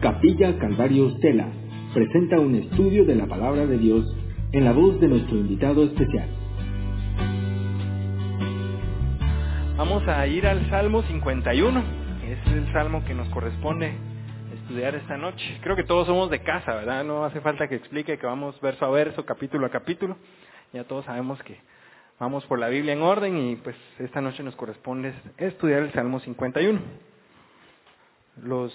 Capilla Calvario Stella presenta un estudio de la palabra de Dios en la voz de nuestro invitado especial. Vamos a ir al Salmo 51. Es el salmo que nos corresponde estudiar esta noche. Creo que todos somos de casa, ¿verdad? No hace falta que explique que vamos verso a verso, capítulo a capítulo. Ya todos sabemos que vamos por la Biblia en orden y pues esta noche nos corresponde estudiar el Salmo 51. Los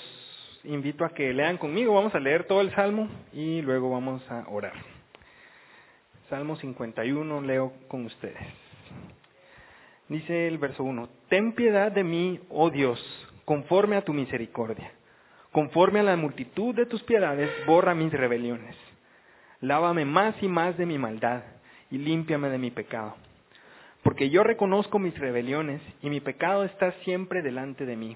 invito a que lean conmigo, vamos a leer todo el Salmo y luego vamos a orar. Salmo 51 leo con ustedes. Dice el verso 1, Ten piedad de mí, oh Dios, conforme a tu misericordia. Conforme a la multitud de tus piedades, borra mis rebeliones. Lávame más y más de mi maldad y límpiame de mi pecado porque yo reconozco mis rebeliones y mi pecado está siempre delante de mí.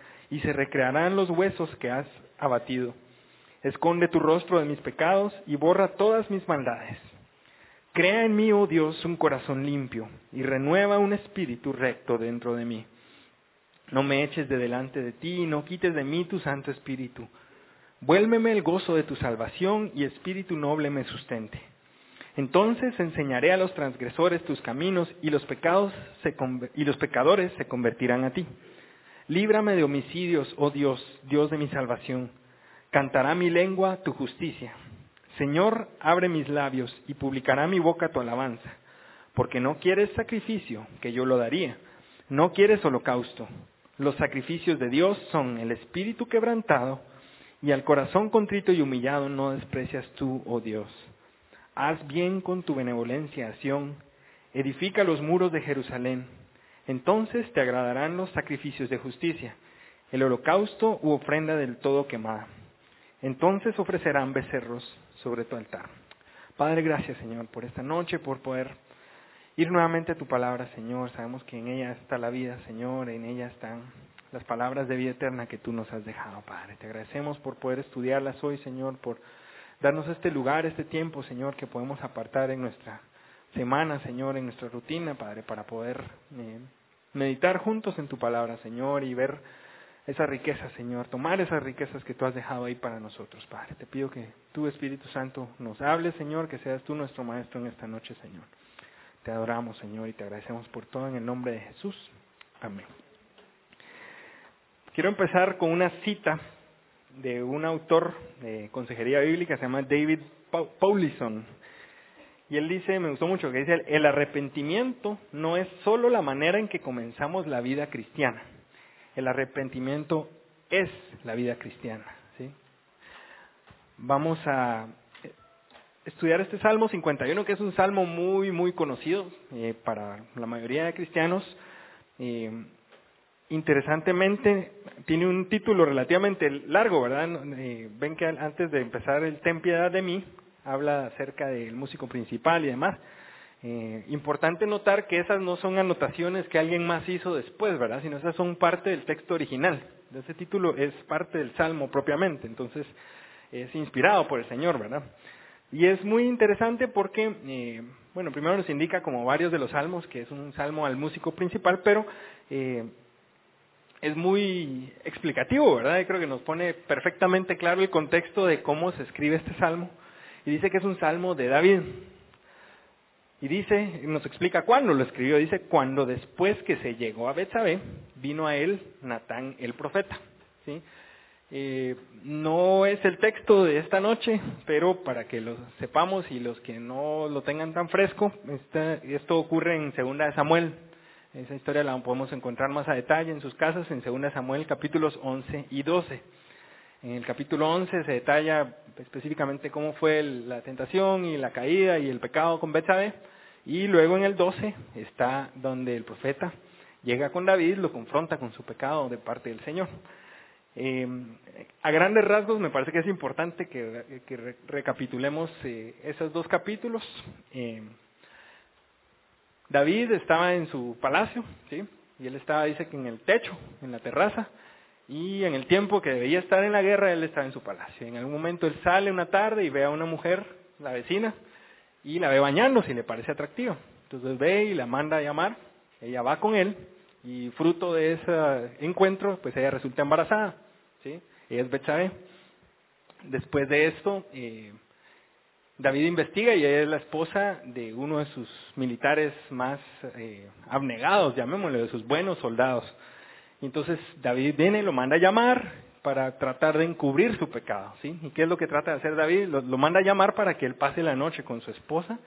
y se recrearán los huesos que has abatido. Esconde tu rostro de mis pecados y borra todas mis maldades. Crea en mí, oh Dios, un corazón limpio, y renueva un espíritu recto dentro de mí. No me eches de delante de ti, y no quites de mí tu santo espíritu. Vuélveme el gozo de tu salvación, y espíritu noble me sustente. Entonces enseñaré a los transgresores tus caminos y los, pecados y los pecadores se convertirán a ti. Líbrame de homicidios, oh Dios, Dios de mi salvación. Cantará mi lengua tu justicia. Señor, abre mis labios y publicará mi boca tu alabanza, porque no quieres sacrificio, que yo lo daría. No quieres holocausto. Los sacrificios de Dios son el espíritu quebrantado, y al corazón contrito y humillado no desprecias tú, oh Dios. Haz bien con tu benevolencia, Sión, edifica los muros de Jerusalén. Entonces te agradarán los sacrificios de justicia, el holocausto u ofrenda del todo quemada. Entonces ofrecerán becerros sobre tu altar. Padre, gracias Señor por esta noche, por poder ir nuevamente a tu palabra, Señor. Sabemos que en ella está la vida, Señor, en ella están las palabras de vida eterna que tú nos has dejado, Padre. Te agradecemos por poder estudiarlas hoy, Señor, por Darnos este lugar, este tiempo, Señor, que podemos apartar en nuestra semana, Señor, en nuestra rutina, Padre, para poder eh, meditar juntos en tu palabra, Señor, y ver esa riqueza, Señor, tomar esas riquezas que tú has dejado ahí para nosotros, Padre. Te pido que tu Espíritu Santo nos hable, Señor, que seas tú nuestro Maestro en esta noche, Señor. Te adoramos, Señor, y te agradecemos por todo en el nombre de Jesús. Amén. Quiero empezar con una cita de un autor de consejería bíblica, se llama David Paulison. Y él dice, me gustó mucho, que dice, el arrepentimiento no es solo la manera en que comenzamos la vida cristiana. El arrepentimiento es la vida cristiana. ¿sí? Vamos a estudiar este Salmo 51, que es un salmo muy, muy conocido eh, para la mayoría de cristianos. Eh, interesantemente, tiene un título relativamente largo, ¿verdad? Eh, ven que antes de empezar el Ten piedad de mí, habla acerca del músico principal y demás. Eh, importante notar que esas no son anotaciones que alguien más hizo después, ¿verdad? Sino esas son parte del texto original. Ese título es parte del Salmo propiamente, entonces es inspirado por el Señor, ¿verdad? Y es muy interesante porque, eh, bueno, primero nos indica como varios de los salmos que es un salmo al músico principal, pero eh, es muy explicativo, ¿verdad? Y creo que nos pone perfectamente claro el contexto de cómo se escribe este salmo. Y dice que es un salmo de David. Y dice, nos explica cuándo lo escribió. Dice, cuando después que se llegó a Betsabé, vino a él Natán el profeta. ¿sí? Eh, no es el texto de esta noche, pero para que lo sepamos y los que no lo tengan tan fresco, esto ocurre en Segunda de Samuel, esa historia la podemos encontrar más a detalle en sus casas en 2 Samuel capítulos 11 y 12. En el capítulo 11 se detalla específicamente cómo fue la tentación y la caída y el pecado con Betsabé. Y luego en el 12 está donde el profeta llega con David, lo confronta con su pecado de parte del Señor. Eh, a grandes rasgos me parece que es importante que, recapitulemos eh, esos dos capítulos. Eh, David estaba en su palacio, ¿sí? Y él estaba, dice que en el techo, en la terraza, y en el tiempo que debía estar en la guerra, él estaba en su palacio. En algún momento él sale una tarde y ve a una mujer, la vecina, y la ve bañándose y le parece atractiva. Entonces ve y la manda a llamar, ella va con él, y fruto de ese encuentro, pues ella resulta embarazada, ¿sí? Ella es Betsabé. Después de esto, eh, David investiga y ella es la esposa de uno de sus militares más eh, abnegados, llamémosle, de sus buenos soldados. Entonces David viene y lo manda a llamar para tratar de encubrir su pecado, ¿sí? ¿Y qué es lo que trata de hacer David? Lo, manda a llamar para que él pase la noche con su esposa.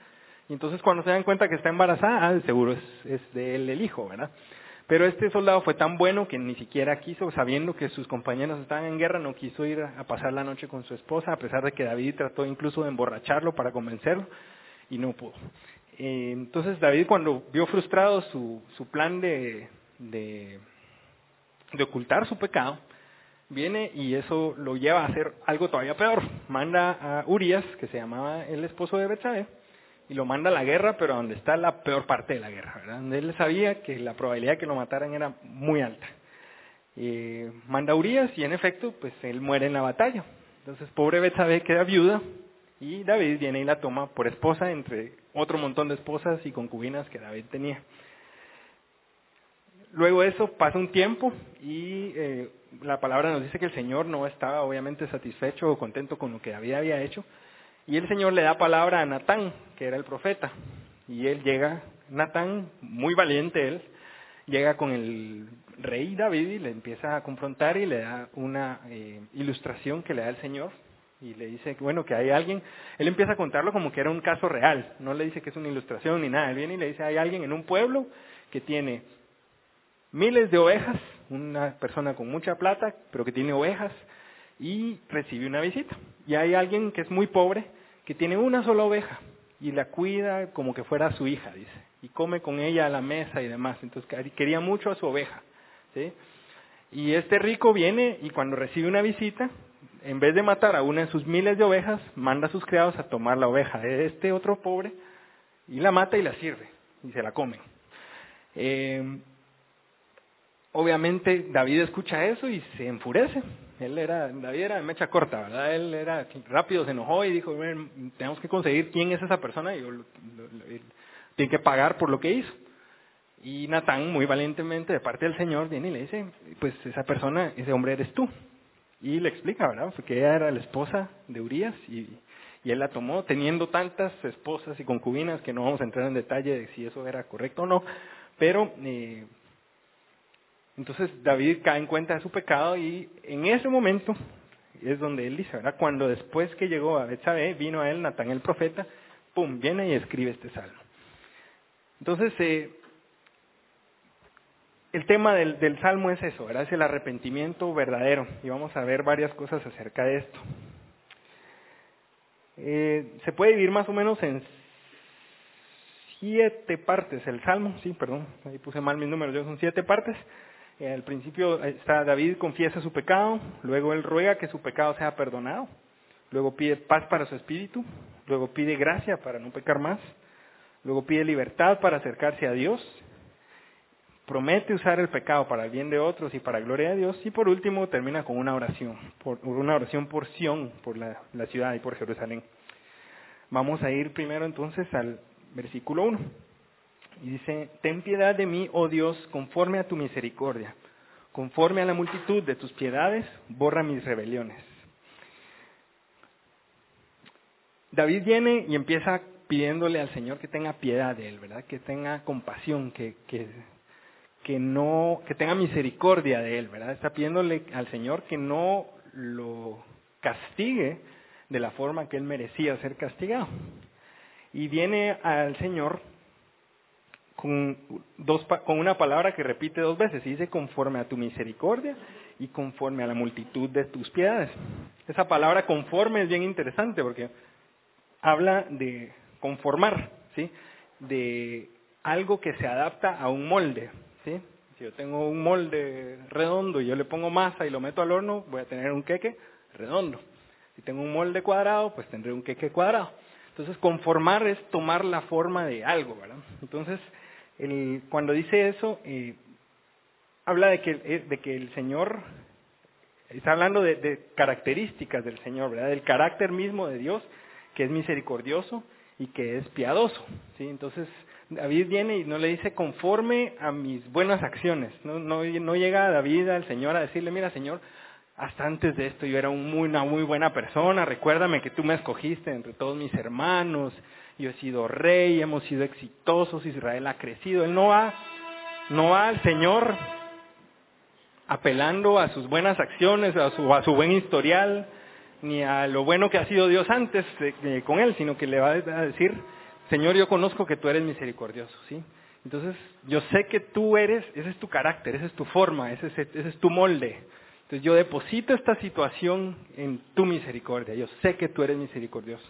Y entonces cuando se dan cuenta que está embarazada, ah, seguro es, de él el hijo, ¿verdad? Pero este soldado fue tan bueno que ni siquiera quiso, sabiendo que sus compañeros estaban en guerra, no quiso ir a pasar la noche con su esposa, a pesar de que David trató incluso de emborracharlo para convencerlo, y no pudo. Eh, entonces David cuando vio frustrado su, su plan de, de ocultar su pecado, viene y eso lo lleva a hacer algo todavía peor. Manda a Urias, que se llamaba el esposo de Betsabé, y lo manda a la guerra, pero donde está la peor parte de la guerra. Donde él sabía que la probabilidad de que lo mataran era muy alta. Eh, manda a Urias y en efecto, pues él muere en la batalla. Entonces, pobre Betsabé queda viuda y David viene y la toma por esposa entre otro montón de esposas y concubinas que David tenía. Luego de eso pasa un tiempo y eh, la palabra nos dice que el Señor no estaba obviamente satisfecho o contento con lo que David había hecho y el Señor le da palabra a Natán, que era el profeta. Y él llega, Natán, muy valiente él, llega con el rey David y le empieza a confrontar y le da una eh, ilustración que le da el Señor. Y le dice, bueno, que hay alguien, él empieza a contarlo como que era un caso real, no le dice que es una ilustración ni nada, él viene y le dice, hay alguien en un pueblo que tiene miles de ovejas, una persona con mucha plata, pero que tiene ovejas, y recibe una visita. Y hay alguien que es muy pobre, que tiene una sola oveja y la cuida como que fuera su hija, dice, y come con ella a la mesa y demás. Entonces quería mucho a su oveja. Y este rico viene y cuando recibe una visita, en vez de matar a una de sus miles de ovejas, manda a sus criados a tomar la oveja de este otro pobre y la mata y la sirve y se la comen. Eh, obviamente David escucha eso y se enfurece él era, David era de mecha corta, ¿verdad? Él era rápido, se enojó y dijo, tenemos que conseguir quién es esa persona y tiene que pagar por lo que hizo. Y Natán, muy valientemente, de parte del Señor, viene y le dice, pues esa persona, ese hombre eres tú. Y le explica, ¿verdad? Porque ella era la esposa de Urias y, él la tomó teniendo tantas esposas y concubinas que no vamos a entrar en detalle de si eso era correcto o no, pero eh, entonces David cae en cuenta de su pecado y en ese momento es donde él dice, ¿verdad? Cuando después que llegó a Betsabé, vino a él Natán el profeta, pum, viene y escribe este salmo. Entonces, eh, el tema del, salmo es eso, ¿verdad? Es el arrepentimiento verdadero. Y vamos a ver varias cosas acerca de esto. Eh, se puede dividir más o menos en siete partes el salmo, sí, perdón, ahí puse mal mis números, son siete partes. Al principio está David confiesa su pecado, luego él ruega que su pecado sea perdonado, luego pide paz para su espíritu, luego pide gracia para no pecar más, luego pide libertad para acercarse a Dios, promete usar el pecado para el bien de otros y para gloria de Dios, y por último termina con una oración, por, una oración por Sión, por la, la ciudad y por Jerusalén. Vamos a ir primero entonces al versículo 1. Y dice, ten piedad de mí, oh Dios, conforme a tu misericordia. Conforme a la multitud de tus piedades, borra mis rebeliones. David viene y empieza pidiéndole al Señor que tenga piedad de él, ¿verdad? Que tenga compasión, que, que, que no, que tenga misericordia de él, ¿verdad? Está pidiéndole al Señor que no lo castigue de la forma que él merecía ser castigado. Y viene al Señor con, dos, con una palabra que repite dos veces, y dice conforme a tu misericordia y conforme a la multitud de tus piedades. Esa palabra conforme es bien interesante porque habla de conformar, ¿sí? de algo que se adapta a un molde. ¿sí? Si yo tengo un molde redondo y yo le pongo masa y lo meto al horno, voy a tener un queque redondo. Si tengo un molde cuadrado, pues tendré un queque cuadrado. Entonces, conformar es tomar la forma de algo, ¿verdad? Entonces, cuando dice eso, eh, habla de que, eh, de que el Señor, está hablando de, características del Señor, ¿verdad? Del carácter mismo de Dios, que es misericordioso y que es piadoso. Entonces, David viene y no le dice conforme a mis buenas acciones. No, no, no llega David al Señor a decirle, mira Señor, hasta antes de esto yo era una muy buena persona, recuérdame que tú me escogiste entre todos mis hermanos, yo he sido rey, hemos sido exitosos, Israel ha crecido. Él no va, no va al Señor apelando a sus buenas acciones, a su, buen historial, ni a lo bueno que ha sido Dios antes con él, sino que le va a decir, Señor, yo conozco que tú eres misericordioso, ¿sí? Entonces, yo sé que tú eres, ese es tu carácter, esa es tu forma, ese es, ese es tu molde. Entonces, yo deposito esta situación en tu misericordia. Yo sé que tú eres misericordioso.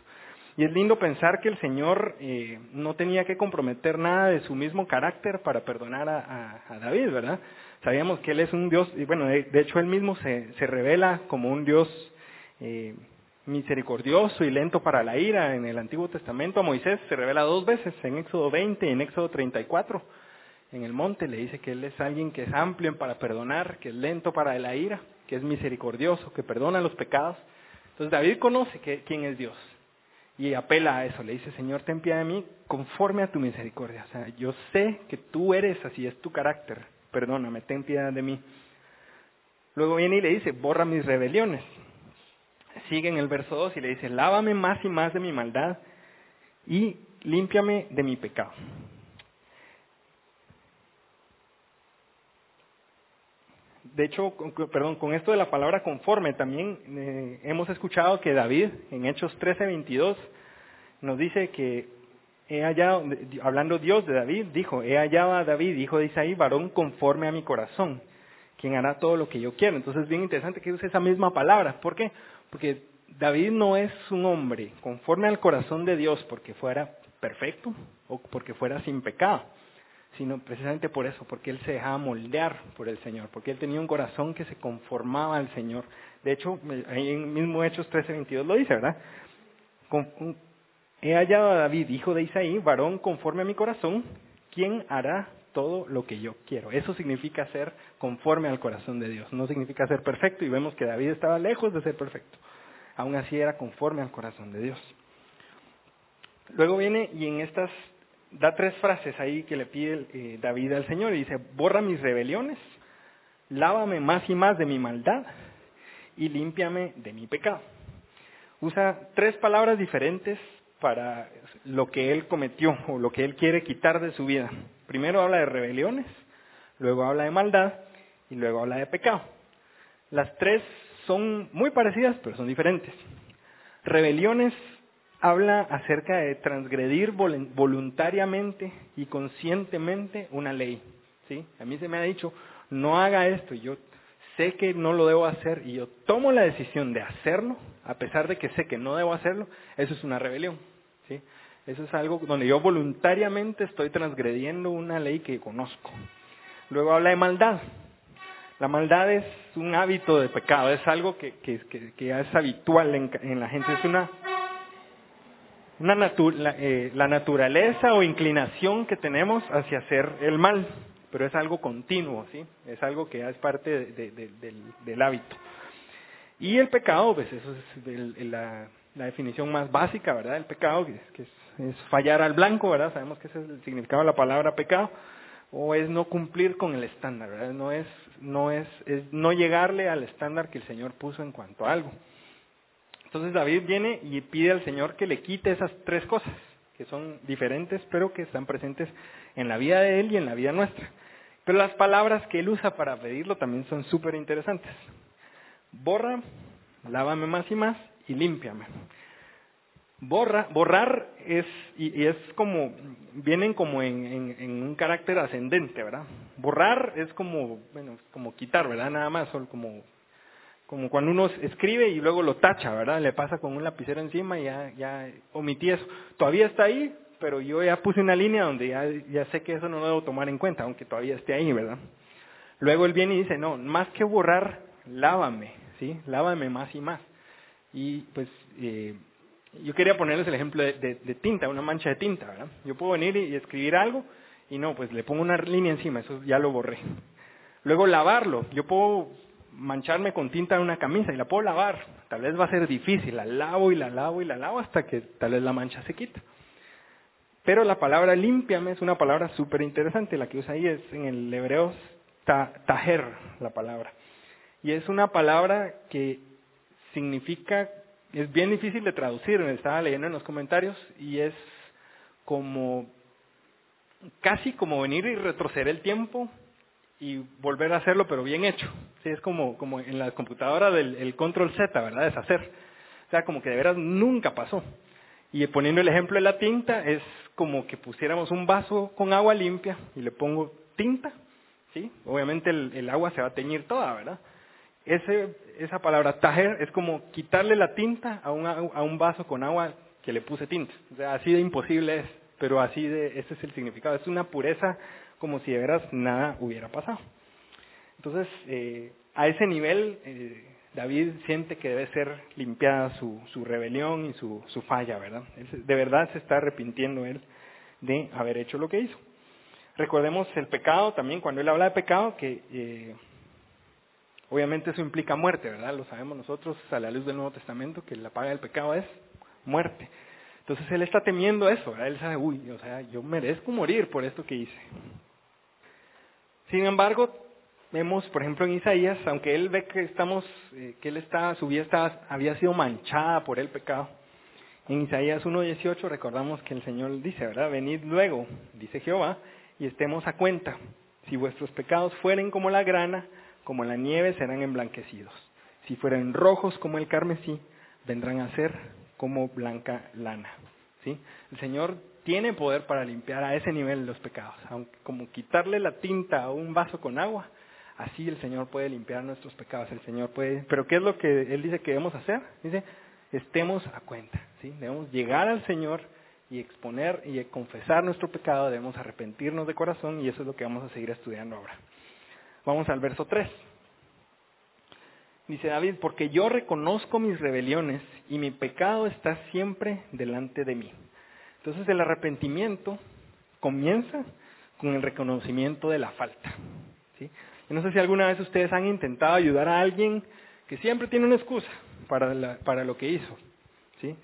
Y es lindo pensar que el Señor eh, no tenía que comprometer nada de su mismo carácter para perdonar a, David, ¿verdad? Sabíamos que Él es un Dios, y bueno, de, hecho Él mismo se, revela como un Dios eh, misericordioso y lento para la ira. En el Antiguo Testamento a Moisés se revela dos veces, en Éxodo 20 y en Éxodo 34. En el monte le dice que Él es alguien que es amplio para perdonar, que es lento para la ira, que es misericordioso, que perdona los pecados. Entonces David conoce quién es Dios y apela a eso. Le dice, Señor, ten piedad de mí conforme a tu misericordia. O sea, yo sé que tú eres así, es tu carácter. Perdóname, ten piedad de mí. Luego viene y le dice, borra mis rebeliones sigue en el verso 2 y le dice, lávame más y más de mi maldad y límpiame de mi pecado. De hecho, perdón, con esto de la palabra conforme, también eh, hemos escuchado que David, en Hechos 13:22, nos dice que he hallado, hablando Dios de David, dijo, he hallado a David, hijo de Isaí, varón conforme a mi corazón, quien hará todo lo que yo quiero. Entonces es bien interesante que use esa misma palabra. ¿Por qué? Porque David no es un hombre conforme al corazón de Dios porque fuera perfecto o porque fuera sin pecado, sino precisamente por eso, porque él se dejaba moldear por el Señor, porque él tenía un corazón que se conformaba al Señor. De hecho, ahí en mismo Hechos 13:22 lo dice, ¿verdad? He hallado a David, hijo de Isaí, varón conforme a mi corazón, quien hará todo lo que yo quiero. Eso significa ser conforme al corazón de Dios. No significa ser perfecto y vemos que David estaba lejos de ser perfecto. Aún así era conforme al corazón de Dios. Luego viene y en estas da tres frases ahí que le pide eh, David al Señor y dice, borra mis rebeliones, lávame más y más de mi maldad y límpiame de mi pecado. Usa tres palabras diferentes para lo que él cometió o lo que él quiere quitar de su vida. Primero habla de rebeliones, luego habla de maldad y luego habla de pecado. Las tres son muy parecidas, pero son diferentes. Rebeliones habla acerca de transgredir voluntariamente y conscientemente una ley. ¿sí? A mí se me ha dicho, no haga esto, y yo sé que no lo debo hacer y yo tomo la decisión de hacerlo, a pesar de que sé que no debo hacerlo, eso es una rebelión. ¿sí? Eso es algo donde yo voluntariamente estoy transgrediendo una ley que conozco. Luego habla de maldad. La maldad es un hábito de pecado, es algo que, es habitual en, en, la gente, es una, una la, eh, la, naturaleza o inclinación que tenemos hacia hacer el mal, pero es algo continuo, ¿sí? Es algo que es parte de, de, del, hábito. Y el pecado, pues eso es la definición más básica, ¿verdad? El pecado, que es, es, fallar al blanco, ¿verdad? Sabemos que ese es el significado de la palabra pecado, o es no cumplir con el estándar, ¿verdad? No es, no es, es no llegarle al estándar que el Señor puso en cuanto a algo. Entonces David viene y pide al Señor que le quite esas tres cosas, que son diferentes, pero que están presentes en la vida de él y en la vida nuestra. Pero las palabras que él usa para pedirlo también son súper interesantes. Borra, lávame más y más, y límpiame. Borra, borrar es, y, es como, vienen como en, en, un carácter ascendente, ¿verdad? Borrar es como, bueno, como quitar, ¿verdad? Nada más, como, como cuando uno escribe y luego lo tacha, ¿verdad? Le pasa con un lapicero encima y ya, ya omití eso. Todavía está ahí, pero yo ya puse una línea donde ya, sé que eso no lo debo tomar en cuenta, aunque todavía esté ahí, ¿verdad? Luego él viene y dice, no, más que borrar, lávame, ¿sí? Lávame más y más. Y pues eh, yo quería ponerles el ejemplo de, tinta, una mancha de tinta, ¿verdad? Yo puedo venir y escribir algo y no, pues le pongo una línea encima, eso ya lo borré. Luego lavarlo, yo puedo mancharme con tinta en una camisa y la puedo lavar, tal vez va a ser difícil, la lavo y la lavo y la lavo hasta que tal vez la mancha se quita. Pero la palabra limpiame es una palabra súper interesante, la que usa ahí es en el hebreo tajer, la palabra. Y es una palabra que significa, es bien difícil de traducir, me estaba leyendo en los comentarios, y es como, casi como venir y retroceder el tiempo y volver a hacerlo, pero bien hecho. Sí, es como, como en la computadora del el control Z, ¿verdad? Deshacer. O sea, como que de veras nunca pasó. Y poniendo el ejemplo de la tinta, es como que pusiéramos un vaso con agua limpia y le pongo tinta, ¿sí? Obviamente el, el agua se va a teñir toda, ¿verdad? Ese, esa palabra tajer es como quitarle la tinta a un, a un vaso con agua que le puse tinta. O sea, así de imposible es, pero así de, ese es el significado. Es una pureza como si de veras nada hubiera pasado. Entonces, eh, a ese nivel, eh, David siente que debe ser limpiada su, su rebelión y su, su falla, ¿verdad? de verdad se está arrepintiendo él de haber hecho lo que hizo. Recordemos el pecado también, cuando él habla de pecado, que eh, obviamente eso implica muerte, ¿verdad? Lo sabemos nosotros a la luz del Nuevo Testamento, que la paga del pecado es muerte. Entonces él está temiendo eso, ¿verdad? Él sabe, uy, o sea, yo merezco morir por esto que hice. Sin embargo, vemos, por ejemplo, en Isaías, aunque él ve que estamos, eh, que él está, su vida había sido manchada por el pecado, en Isaías 1.18 recordamos que el Señor dice, ¿verdad? Venid luego, dice Jehová, y estemos a cuenta. Si vuestros pecados fueren como la grana, como la nieve serán emblanquecidos. Si fueren rojos como el carmesí, vendrán a ser como blanca lana. ¿Sí? El Señor tiene poder para limpiar a ese nivel los pecados. Aunque como quitarle la tinta a un vaso con agua, así el Señor puede limpiar nuestros pecados. El Señor puede. Pero ¿qué es lo que Él dice que debemos hacer? Dice, estemos a cuenta. ¿sí? Debemos llegar al Señor y exponer y confesar nuestro pecado, debemos arrepentirnos de corazón y eso es lo que vamos a seguir estudiando ahora. Vamos al verso 3. Dice David, porque yo reconozco mis rebeliones y mi pecado está siempre delante de mí. Entonces el arrepentimiento comienza con el reconocimiento de la falta. ¿sí? no sé si alguna vez ustedes han intentado ayudar a alguien que siempre tiene una excusa para, para lo que hizo. ¿sí?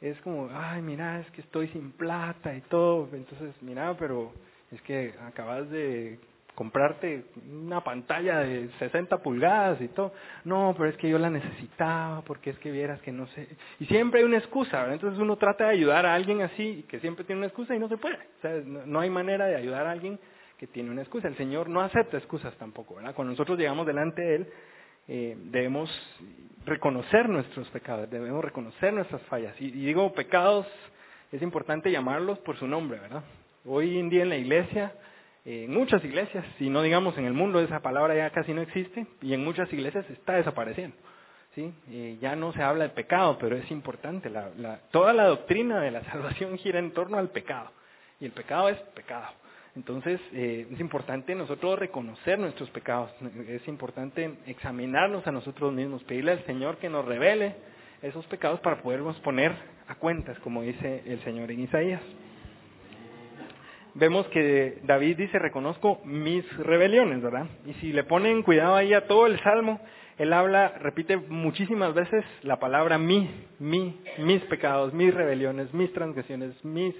Es como, ay, mira, es que estoy sin plata y todo. Entonces, mira, pero es que acabas de comprarte una pantalla de 60 pulgadas y todo. No, pero es que yo la necesitaba, porque es que vieras que no sé. Y siempre hay una excusa, ¿verdad? Entonces uno trata de ayudar a alguien así, que siempre tiene una excusa y no se puede. No, hay manera de ayudar a alguien que tiene una excusa. El Señor no acepta excusas tampoco, ¿verdad? Cuando nosotros llegamos delante de Él, eh, debemos reconocer nuestros pecados, debemos reconocer nuestras fallas. y digo pecados, es importante llamarlos por su nombre, ¿verdad? Hoy en día en la iglesia en muchas iglesias, si no digamos en el mundo, esa palabra ya casi no existe y en muchas iglesias está desapareciendo. ¿sí? ya no se habla de pecado, pero es importante. Toda la doctrina de la salvación gira en torno al pecado y el pecado es pecado. Entonces eh, es importante nosotros reconocer nuestros pecados, es importante examinarnos a nosotros mismos, pedirle al Señor que nos revele esos pecados para podernos poner a cuentas, como dice el Señor en Isaías vemos que David dice, reconozco mis rebeliones, ¿verdad? Y si le ponen cuidado ahí a todo el salmo, él habla, repite muchísimas veces la palabra mi, mi, mis pecados, mis rebeliones, mis transgresiones, mis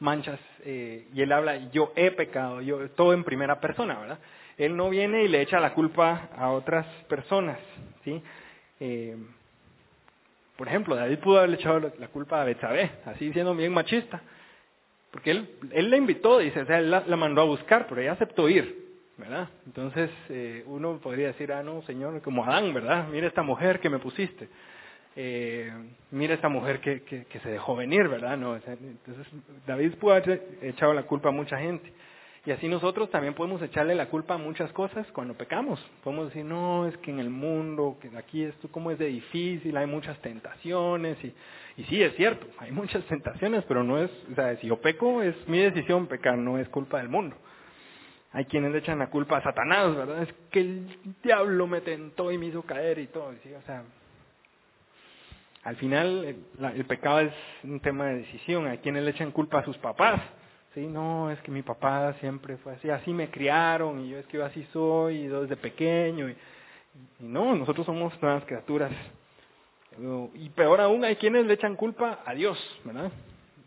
manchas, eh, y él habla, yo he pecado, yo, todo en primera persona, ¿verdad? Él no viene y le echa la culpa a otras personas, ¿sí? Eh, por ejemplo, David pudo haberle echado la culpa a Betsabé, así siendo bien machista, porque él, él la invitó, dice, o sea, él la, mandó a buscar, pero ella aceptó ir, ¿verdad? Entonces eh, uno podría decir, ah, no, Señor, como Adán, ¿verdad? Mira esta mujer que me pusiste. Eh, mira esta mujer que, que, se dejó venir, ¿verdad? No, entonces David pudo haber echado la culpa a mucha gente. Y así nosotros también podemos echarle la culpa a muchas cosas cuando pecamos. Podemos decir, no, es que en el mundo, que aquí esto como es de difícil, hay muchas tentaciones. Y, y sí, es cierto, hay muchas tentaciones, pero no es, o sea, si yo peco, es mi decisión pecar, no es culpa del mundo. Hay quienes le echan la culpa a Satanás, ¿verdad? Es que el diablo me tentó y me hizo caer y todo. ¿sí? O sea, al final el, pecado es un tema de decisión. Hay quienes le echan culpa a sus papás. Sí, no, es que mi papá siempre fue así, así me criaron y yo es que yo así soy y desde pequeño. Y, y no, nosotros somos nuevas criaturas. Y peor aún, hay quienes le echan culpa a Dios, ¿verdad?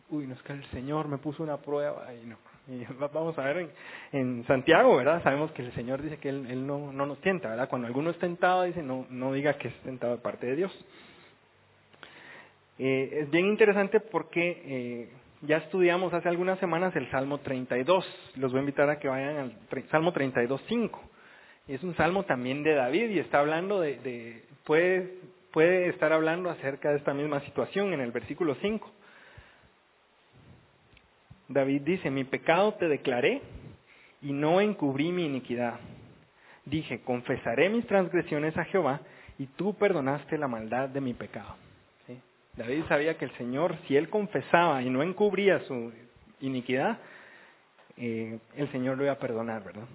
Uy, no es que el Señor me puso una prueba y no. Y vamos a ver en, en, Santiago, ¿verdad? Sabemos que el Señor dice que Él, él no, no, nos tienta, ¿verdad? Cuando alguno es tentado, dice, no, no diga que es tentado de parte de Dios. Eh, es bien interesante porque eh, ya estudiamos hace algunas semanas el Salmo 32. Los voy a invitar a que vayan al Salmo 32, 5. Es un salmo también de David y está hablando de, de puede, puede estar hablando acerca de esta misma situación en el versículo 5. David dice, mi pecado te declaré y no encubrí mi iniquidad. Dije, confesaré mis transgresiones a Jehová y tú perdonaste la maldad de mi pecado. David sabía que el Señor, si él confesaba y no encubría su iniquidad, eh, el Señor lo iba a perdonar, ¿verdad?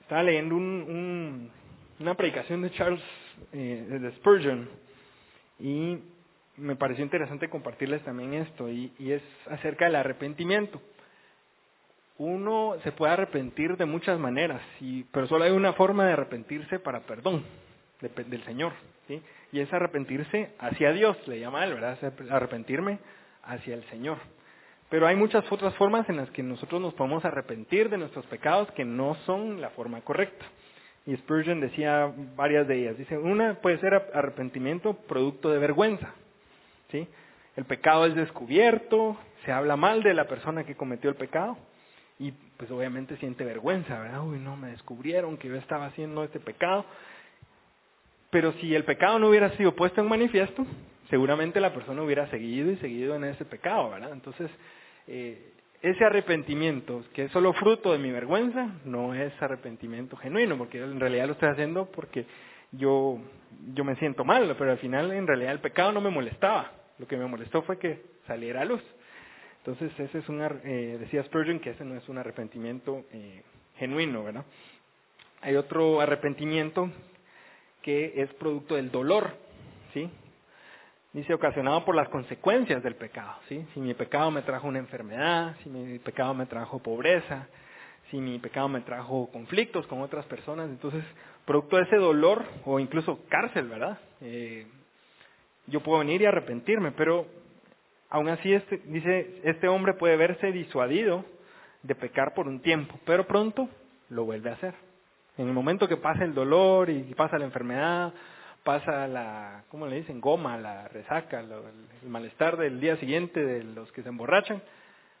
Estaba leyendo un, una predicación de Charles eh, de Spurgeon y me pareció interesante compartirles también esto y, es acerca del arrepentimiento. Uno se puede arrepentir de muchas maneras, y, pero solo hay una forma de arrepentirse para perdón de, del Señor, y es arrepentirse hacia Dios, le llama él, ¿verdad? Arrepentirme hacia el Señor. Pero hay muchas otras formas en las que nosotros nos podemos arrepentir de nuestros pecados que no son la forma correcta. Y Spurgeon decía varias de ellas. Dice, una puede ser arrepentimiento producto de vergüenza. ¿sí? El pecado es descubierto, se habla mal de la persona que cometió el pecado y pues obviamente siente vergüenza, ¿verdad? Uy, no, me descubrieron que yo estaba haciendo este pecado. Pero si el pecado no hubiera sido puesto en manifiesto, seguramente la persona hubiera seguido y seguido en ese pecado, ¿verdad? Entonces, eh, ese arrepentimiento, que es solo fruto de mi vergüenza, no es arrepentimiento genuino, porque en realidad lo estoy haciendo porque yo, yo me siento mal, pero al final en realidad el pecado no me molestaba. Lo que me molestó fue que saliera a luz. Entonces, ese es un, eh, decía Spurgeon que ese no es un arrepentimiento eh, genuino, ¿verdad? Hay otro arrepentimiento que es producto del dolor, ¿sí? Dice, ocasionado por las consecuencias del pecado, ¿sí? Si mi pecado me trajo una enfermedad, si mi pecado me trajo pobreza, si mi pecado me trajo conflictos con otras personas, entonces, producto de ese dolor o incluso cárcel, ¿verdad? Eh, yo puedo venir y arrepentirme, pero aún así este, dice, este hombre puede verse disuadido de pecar por un tiempo, pero pronto lo vuelve a hacer. En el momento que pasa el dolor y pasa la enfermedad, pasa la, ¿cómo le dicen? Goma, la resaca, el, malestar del día siguiente de los que se emborrachan,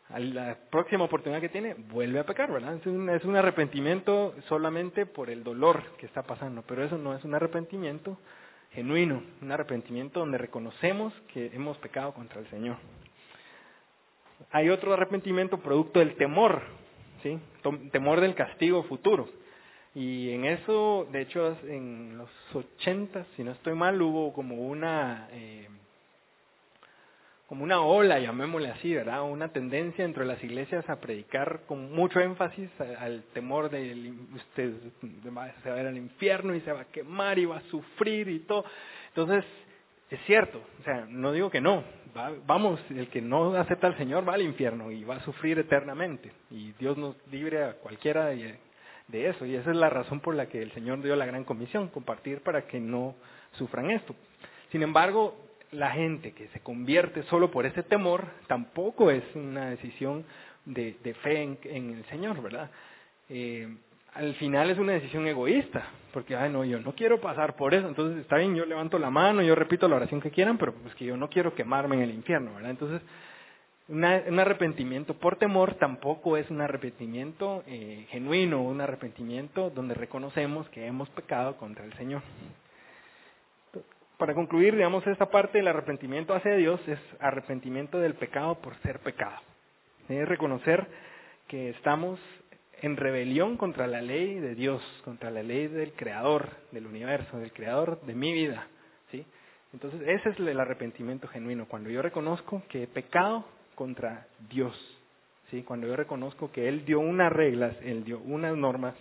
a la próxima oportunidad que tiene, vuelve a pecar, ¿verdad? Es un, es un arrepentimiento solamente por el dolor que está pasando, pero eso no es un arrepentimiento genuino, un arrepentimiento donde reconocemos que hemos pecado contra el Señor. Hay otro arrepentimiento producto del temor, ¿sí? Temor del castigo futuro. Y en eso, de hecho, en los 80, si no estoy mal, hubo como una, eh, como una ola, llamémosle así, ¿verdad? Una tendencia entre las iglesias a predicar con mucho énfasis al temor de usted se va a ir al infierno y se va a quemar y va a sufrir y todo. Entonces, es cierto, o sea, no digo que no, vamos, el que no acepta al Señor va al infierno y va a sufrir eternamente. Y Dios nos libre a cualquiera de, de eso. Y esa es la razón por la que el Señor dio la gran comisión, compartir para que no sufran esto. Sin embargo, la gente que se convierte solo por ese temor tampoco es una decisión de, de fe en, en, el Señor, ¿verdad? Eh, al final es una decisión egoísta, porque, ay, no, yo no quiero pasar por eso, entonces está bien, yo levanto la mano, yo repito la oración que quieran, pero pues que yo no quiero quemarme en el infierno, ¿verdad? Entonces, un arrepentimiento por temor tampoco es un arrepentimiento eh, genuino, un arrepentimiento donde reconocemos que hemos pecado contra el Señor. Para concluir, digamos, esta parte del arrepentimiento hacia Dios es arrepentimiento del pecado por ser pecado. Es reconocer que estamos en rebelión contra la ley de Dios, contra la ley del Creador del universo, del Creador de mi vida. ¿sí? Entonces, ese es el arrepentimiento genuino, cuando yo reconozco que he pecado contra Dios. ¿sí? Cuando yo reconozco que Él dio unas reglas, Él dio unas normas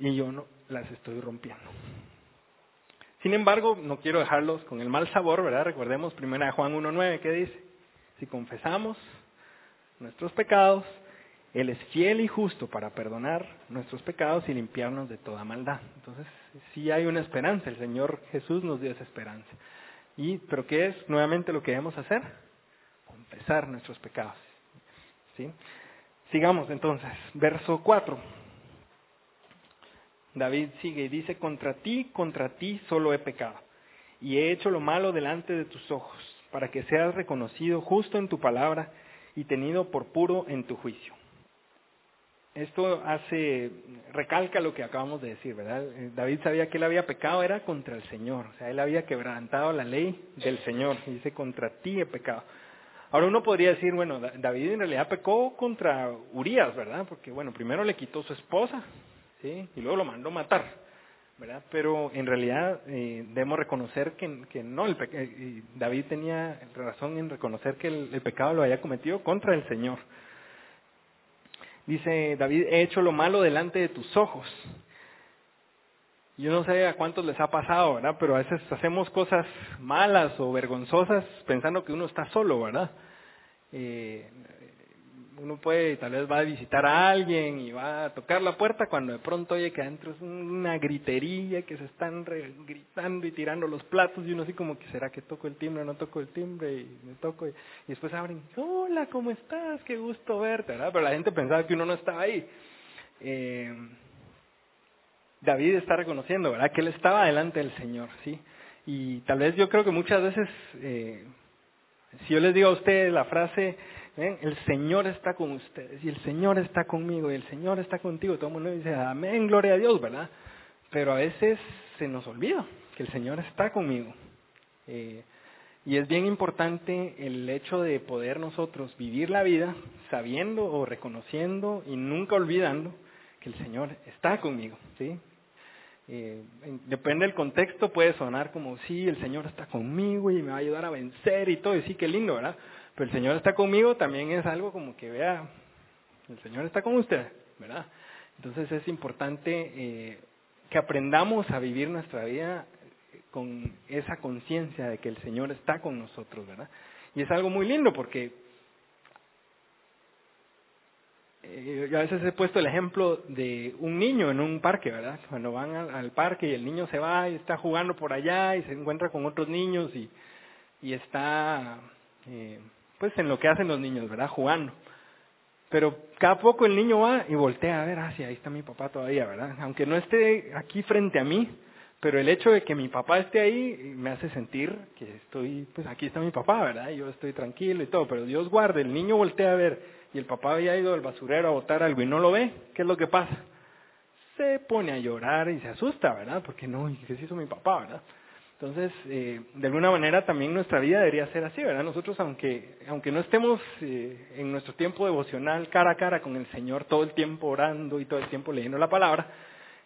y yo no las estoy rompiendo. Sin embargo, no quiero dejarlos con el mal sabor, ¿verdad? Recordemos 1 Juan 1.9 que dice, si confesamos nuestros pecados, Él es fiel y justo para perdonar nuestros pecados y limpiarnos de toda maldad. Entonces, sí hay una esperanza, el Señor Jesús nos dio esa esperanza. Y, ¿Pero qué es nuevamente lo que debemos hacer? Confesar nuestros pecados. ¿sí? Sigamos entonces, verso 4. David sigue y dice, contra ti, contra ti solo he pecado, y he hecho lo malo delante de tus ojos, para que seas reconocido justo en tu palabra y tenido por puro en tu juicio. Esto hace, recalca lo que acabamos de decir, ¿verdad? Eh, David sabía que él había pecado, era contra el Señor, o sea, él había quebrantado la ley del Señor, y dice, contra ti he pecado. Ahora uno podría decir, bueno, David en realidad pecó contra Urias, ¿verdad? Porque, bueno, primero le quitó su esposa, ¿sí? Y luego lo mandó matar, ¿verdad? Pero en realidad eh, debemos reconocer que, que no, el eh, David tenía razón en reconocer que el, pecado lo había cometido contra el Señor. Dice David, he hecho lo malo delante de tus ojos. Yo no sé a cuántos les ha pasado, ¿verdad? Pero a veces hacemos cosas malas o vergonzosas pensando que uno está solo, ¿verdad? Eh, uno puede, tal vez va a visitar a alguien y va a tocar la puerta cuando de pronto oye que adentro es una gritería, que se están gritando y tirando los platos y uno así como que será que toco el timbre o no toco el timbre y me toco y, después abren, hola, ¿cómo estás? Qué gusto verte, ¿verdad? Pero la gente pensaba que uno no estaba ahí. Eh, David está reconociendo, ¿verdad? Que él estaba delante del Señor, ¿sí? Y tal vez yo creo que muchas veces, eh, si yo les digo a ustedes la frase, el Señor está con ustedes y el Señor está conmigo y el Señor está contigo. Todo el mundo dice, amén, gloria a Dios, ¿verdad? Pero a veces se nos olvida que el Señor está conmigo. Eh, y es bien importante el hecho de poder nosotros vivir la vida sabiendo o reconociendo y nunca olvidando que el Señor está conmigo, ¿sí? Eh, depende del contexto, puede sonar como, sí, el Señor está conmigo y me va a ayudar a vencer y todo, y sí, qué lindo, ¿verdad? pero el Señor está conmigo también es algo como que vea, el Señor está con usted, ¿verdad? Entonces es importante eh, que aprendamos a vivir nuestra vida con esa conciencia de que el Señor está con nosotros, ¿verdad? Y es algo muy lindo porque yo a veces he puesto el ejemplo de un niño en un parque, ¿verdad? Cuando van al, parque y el niño se va y está jugando por allá y se encuentra con otros niños y, y está eh, pues en lo que hacen los niños, ¿verdad? Jugando. Pero cada poco el niño va y voltea a ver, ah, sí, ahí está mi papá todavía, ¿verdad? Aunque no esté aquí frente a mí, pero el hecho de que mi papá esté ahí me hace sentir que estoy, pues aquí está mi papá, ¿verdad? Yo estoy tranquilo y todo, pero Dios guarde, el niño voltea a ver y el papá había ido al basurero a botar algo y no lo ve, ¿qué es lo que pasa? Se pone a llorar y se asusta, ¿verdad? Porque no, ¿qué se hizo mi papá, verdad? Entonces, eh, de alguna manera también nuestra vida debería ser así, ¿verdad? Nosotros, aunque, aunque no estemos eh, en nuestro tiempo devocional cara a cara con el Señor todo el tiempo orando y todo el tiempo leyendo la palabra,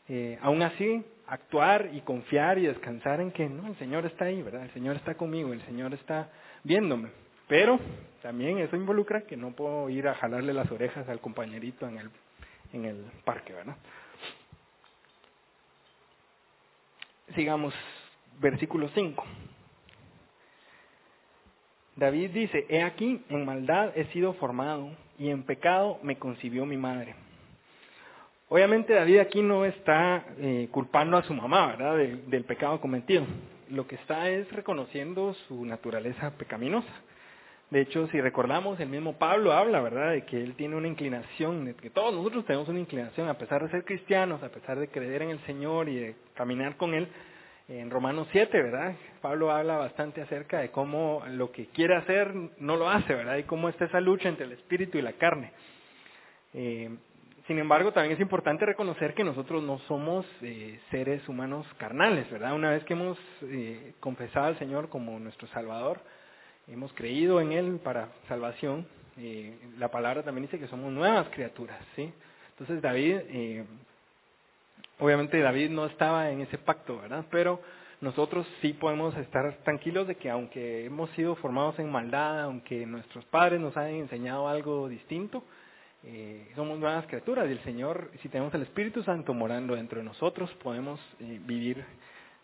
eh, aún así actuar y confiar y descansar en que no, el Señor está ahí, ¿verdad? El Señor está conmigo, el Señor está viéndome. Pero también eso involucra que no puedo ir a jalarle las orejas al compañerito en el, en el parque, ¿verdad? Sigamos versículo 5. David dice, he aquí, en maldad he sido formado y en pecado me concibió mi madre. Obviamente David aquí no está eh, culpando a su mamá, ¿verdad?, del pecado cometido. Lo que está es reconociendo su naturaleza pecaminosa. De hecho, si recordamos, el mismo Pablo habla, ¿verdad?, de que él tiene una inclinación, de que todos nosotros tenemos una inclinación, a pesar de ser cristianos, a pesar de creer en el Señor y de caminar con Él, en Romanos 7, ¿verdad? Pablo habla bastante acerca de cómo lo que quiere hacer no lo hace, ¿verdad? Y cómo está esa lucha entre el espíritu y la carne. Eh, sin embargo, también es importante reconocer que nosotros no somos eh, seres humanos carnales, ¿verdad? Una vez que hemos eh, confesado al Señor como nuestro Salvador, hemos creído en Él para salvación, la palabra también dice que somos nuevas criaturas, ¿sí? Entonces David Obviamente David no estaba en ese pacto, ¿verdad? Pero nosotros sí podemos estar tranquilos de que aunque hemos sido formados en maldad, aunque nuestros padres nos hayan enseñado algo distinto, eh, somos nuevas criaturas y el Señor, si tenemos el Espíritu Santo morando dentro de nosotros, podemos eh, vivir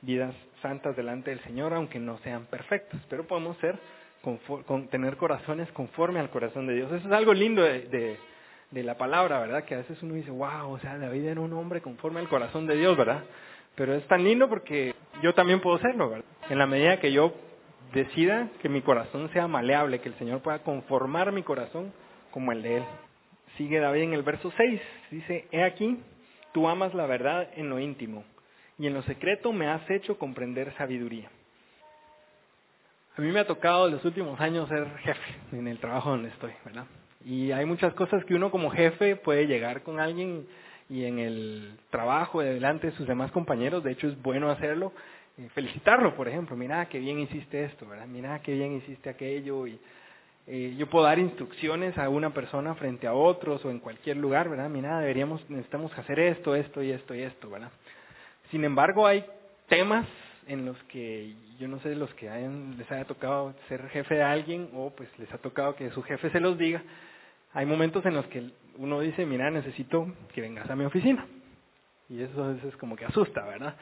vidas santas delante del Señor, aunque no sean perfectas, pero podemos ser, con, tener corazones conforme al corazón de Dios. Eso es algo lindo de, de, la palabra, ¿verdad? Que a veces uno dice, wow, o sea, David era un hombre conforme al corazón de Dios, ¿verdad? Pero es tan lindo porque yo también puedo serlo, ¿verdad? En la medida que yo decida que mi corazón sea maleable, que el Señor pueda conformar mi corazón como el de Él. Sigue David en el verso 6, dice, He aquí, tú amas la verdad en lo íntimo, y en lo secreto me has hecho comprender sabiduría. A mí me ha tocado en los últimos años ser jefe en el trabajo donde estoy, ¿verdad? Y hay muchas cosas que uno como jefe puede llegar con alguien y en el trabajo delante de sus demás compañeros, de hecho es bueno hacerlo, eh, felicitarlo, por ejemplo, mira qué bien hiciste esto, ¿verdad? Mira qué bien hiciste aquello y eh, yo puedo dar instrucciones a una persona frente a otros o en cualquier lugar, ¿verdad? Mira, deberíamos, necesitamos hacer esto, esto y esto y esto, ¿verdad? Sin embargo, hay temas en los que yo no sé los que les haya tocado ser jefe de alguien o pues les ha tocado que su jefe se los diga. Hay momentos en los que uno dice, mira, necesito que vengas a mi oficina. Y eso, eso es como que asusta, ¿verdad?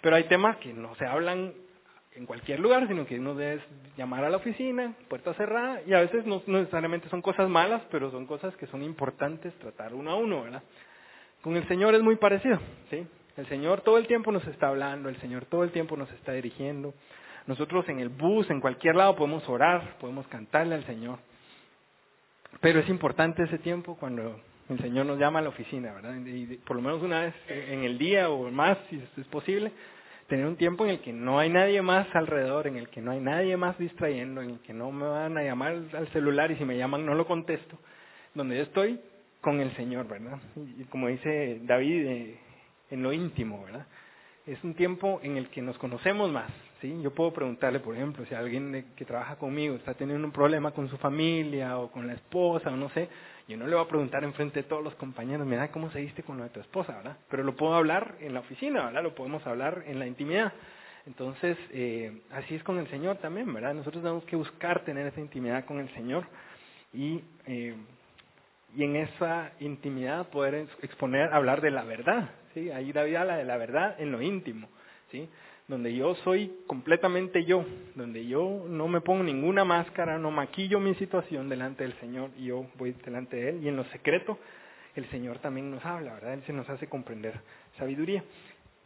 Pero hay temas que no se hablan en cualquier lugar, sino que uno debe llamar a la oficina, puerta cerrada, y a veces no, necesariamente son cosas malas, pero son cosas que son importantes tratar uno a uno, ¿verdad? Con el Señor es muy parecido, ¿sí? El Señor todo el tiempo nos está hablando, el Señor todo el tiempo nos está dirigiendo. Nosotros en el bus, en cualquier lado podemos orar, podemos cantarle al Señor. Pero es importante ese tiempo cuando el Señor nos llama a la oficina, ¿verdad? Y por lo menos una vez en el día o más, si es posible, tener un tiempo en el que no hay nadie más alrededor, en el que no hay nadie más distrayendo, en el que no me van a llamar al celular y si me llaman no lo contesto, donde yo estoy con el Señor, ¿verdad? Y como dice David, eh, en lo íntimo, ¿verdad? Es un tiempo en el que nos conocemos más, Yo puedo preguntarle, por ejemplo, si alguien que trabaja conmigo está teniendo un problema con su familia o con la esposa o no sé, yo no le voy a preguntar enfrente de todos los compañeros, mira cómo seguiste con lo de tu esposa, ¿verdad? Pero lo puedo hablar en la oficina, ¿verdad? Lo podemos hablar en la intimidad. Entonces, eh, así es con el Señor también, ¿verdad? Nosotros tenemos que buscar tener esa intimidad con el Señor y, eh, y en esa intimidad poder exponer, hablar de la verdad, ¿sí? Ahí David habla de la verdad en lo íntimo, ¿sí? Donde yo soy completamente yo, donde yo no me pongo ninguna máscara, no maquillo mi situación delante del Señor y yo voy delante de Él y en lo secreto el Señor también nos habla, ¿verdad? Él se nos hace comprender sabiduría.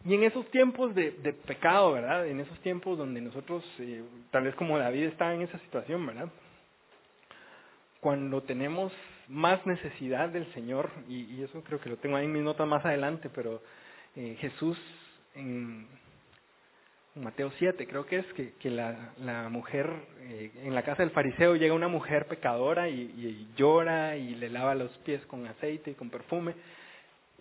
Y en esos tiempos de, pecado, ¿verdad? En esos tiempos donde nosotros, eh, tal vez como David está en esa situación, ¿verdad? Cuando tenemos más necesidad del Señor, y, eso creo que lo tengo ahí en mis notas más adelante, pero eh, Jesús en, Mateo 7, creo que es que, la, la, mujer, eh, en la casa del fariseo llega una mujer pecadora y, llora y le lava los pies con aceite y con perfume.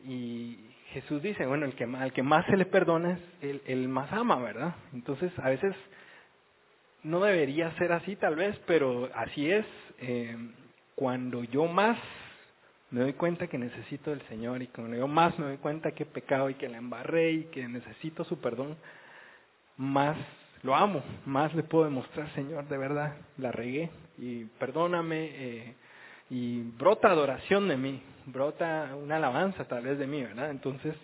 Y Jesús dice, bueno, el que, al que más se le perdona es el, más ama, ¿verdad? Entonces, a veces no debería ser así tal vez, pero así es. Eh, cuando yo más me doy cuenta que necesito del Señor y cuando yo más me doy cuenta que he pecado y que la embarré y que necesito su perdón, más lo amo, más le puedo demostrar, Señor, de verdad, la regué y perdóname eh, y brota adoración de mí, brota una alabanza tal vez de mí, ¿verdad? Entonces,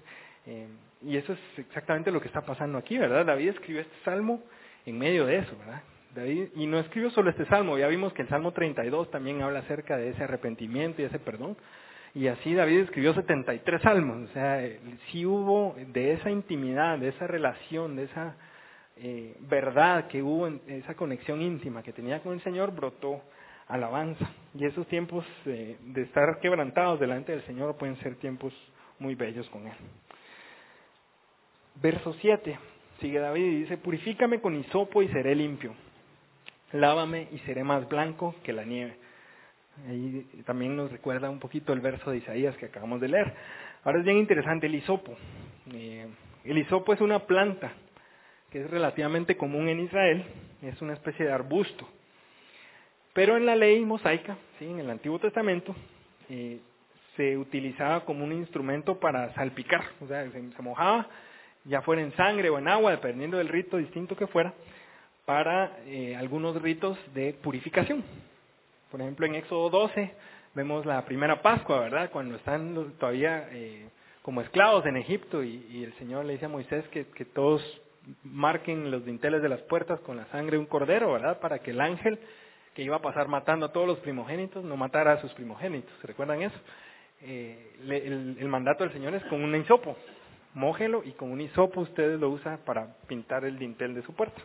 eh, y eso es exactamente lo que está pasando aquí, ¿verdad? David escribió este salmo en medio de eso, ¿verdad? David, y no escribió solo este salmo, ya vimos que el Salmo 32 también habla acerca de ese arrepentimiento y ese perdón, y así David escribió 73 salmos, o sea, sí hubo de esa intimidad, de esa relación, de esa eh, verdad que hubo en esa conexión íntima que tenía con el Señor, brotó alabanza. Y esos tiempos de estar quebrantados delante del Señor pueden ser tiempos muy bellos con Él. Verso 7, sigue David y dice, purifícame con hisopo y seré limpio. Lávame y seré más blanco que la nieve. Ahí también nos recuerda un poquito el verso de Isaías que acabamos de leer. Ahora es bien interesante el hisopo. Eh, el hisopo es una planta que es relativamente común en Israel, es una especie de arbusto. Pero en la ley mosaica, ¿sí? en el Antiguo Testamento, eh, se utilizaba como un instrumento para salpicar, o sea, se, mojaba ya fuera en sangre o en agua, dependiendo del rito distinto que fuera, para eh, algunos ritos de purificación. Por ejemplo, en Éxodo 12 vemos la primera Pascua, ¿verdad? Cuando están todavía eh, como esclavos en Egipto y, y, el Señor le dice a Moisés que, que todos marquen los dinteles de las puertas con la sangre de un cordero, ¿verdad? Para que el ángel que iba a pasar matando a todos los primogénitos no matara a sus primogénitos. ¿Se recuerdan eso? Eh, el, mandato del Señor es con un hisopo. Mójelo y con un hisopo ustedes lo usan para pintar el dintel de su puerta.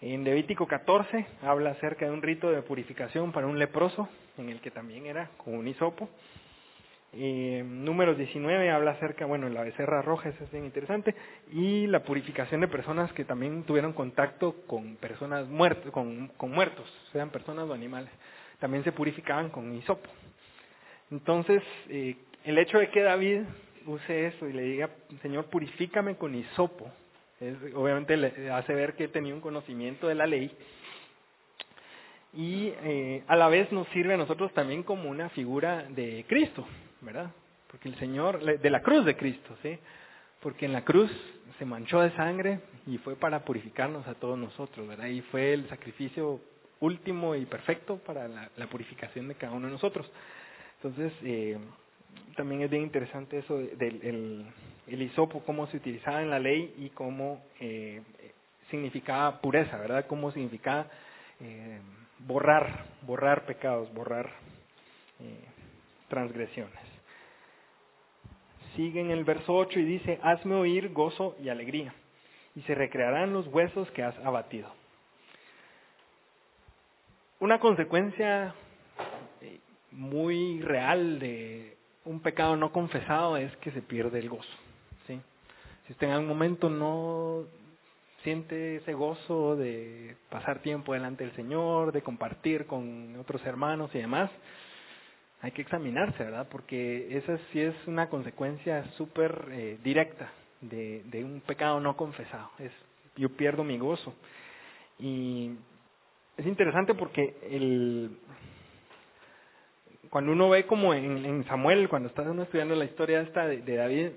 En Levítico 14 habla acerca de un rito de purificación para un leproso, en el que también era con un hisopo. Eh, números 19 habla acerca, bueno, la becerra roja, eso es bien interesante, y la purificación de personas que también tuvieron contacto con personas muertas, con, con muertos, sean personas o animales. También se purificaban con hisopo. Entonces, eh, el hecho de que David use eso y le diga, Señor, purifícame con hisopo, obviamente le hace ver que tenía un conocimiento de la ley y eh, a la vez nos sirve a nosotros también como una figura de Cristo, ¿verdad? Porque el Señor, de la cruz de Cristo, ¿sí? Porque en la cruz se manchó de sangre y fue para purificarnos a todos nosotros, ¿verdad? Y fue el sacrificio último y perfecto para la, purificación de cada uno de nosotros. Entonces, eh, también es bien interesante eso del el, el hisopo, cómo se utilizaba en la ley y cómo eh, significaba pureza, ¿verdad? Cómo significaba eh, borrar, borrar pecados, borrar transgresiones. Sigue en el verso 8 y dice, hazme oír gozo y alegría, y se recrearán los huesos que has abatido. Una consecuencia muy real de un pecado no confesado es que se pierde el gozo. Si usted en algún momento no siente ese gozo de pasar tiempo delante del Señor, de compartir con otros hermanos y demás, hay que examinarse, ¿verdad? Porque esa sí es una consecuencia súper eh, directa de, un pecado no confesado. Es, yo pierdo mi gozo. Y es interesante porque el, cuando uno ve como en, Samuel, cuando está uno estudiando la historia esta de, David,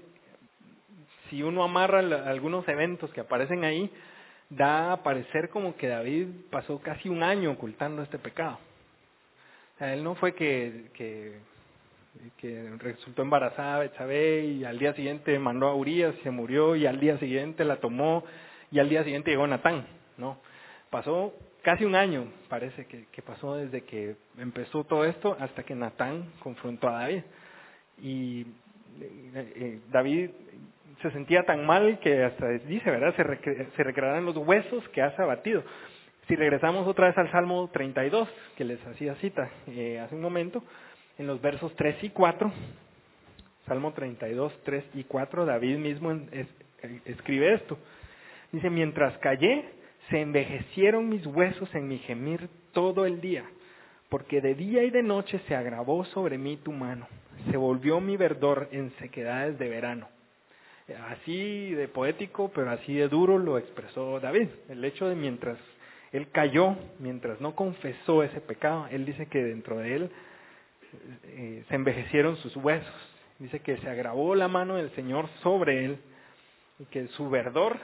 si uno amarra algunos eventos que aparecen ahí, da a parecer como que David pasó casi un año ocultando este pecado. Él no fue que, resultó embarazada Betsabé y al día siguiente mandó a Urias se murió y al día siguiente la tomó y al día siguiente llegó Natán. No, pasó casi un año, parece que, pasó desde que empezó todo esto hasta que Natán confrontó a David. Y eh, eh, David se sentía tan mal que hasta dice, ¿verdad? Se, se recrearán los huesos que has abatido. Si regresamos otra vez al Salmo 32, que les hacía cita eh, hace un momento, en los versos 3 y 4, Salmo 32, 3 y 4, David mismo es, escribe esto. Dice, mientras callé, se envejecieron mis huesos en mi gemir todo el día, porque de día y de noche se agravó sobre mí tu mano, se volvió mi verdor en sequedades de verano. Así de poético, pero así de duro lo expresó David. El hecho de mientras él cayó, mientras no confesó ese pecado, él dice que dentro de él eh, se envejecieron sus huesos. Dice que se agravó la mano del Señor sobre él y que su verdor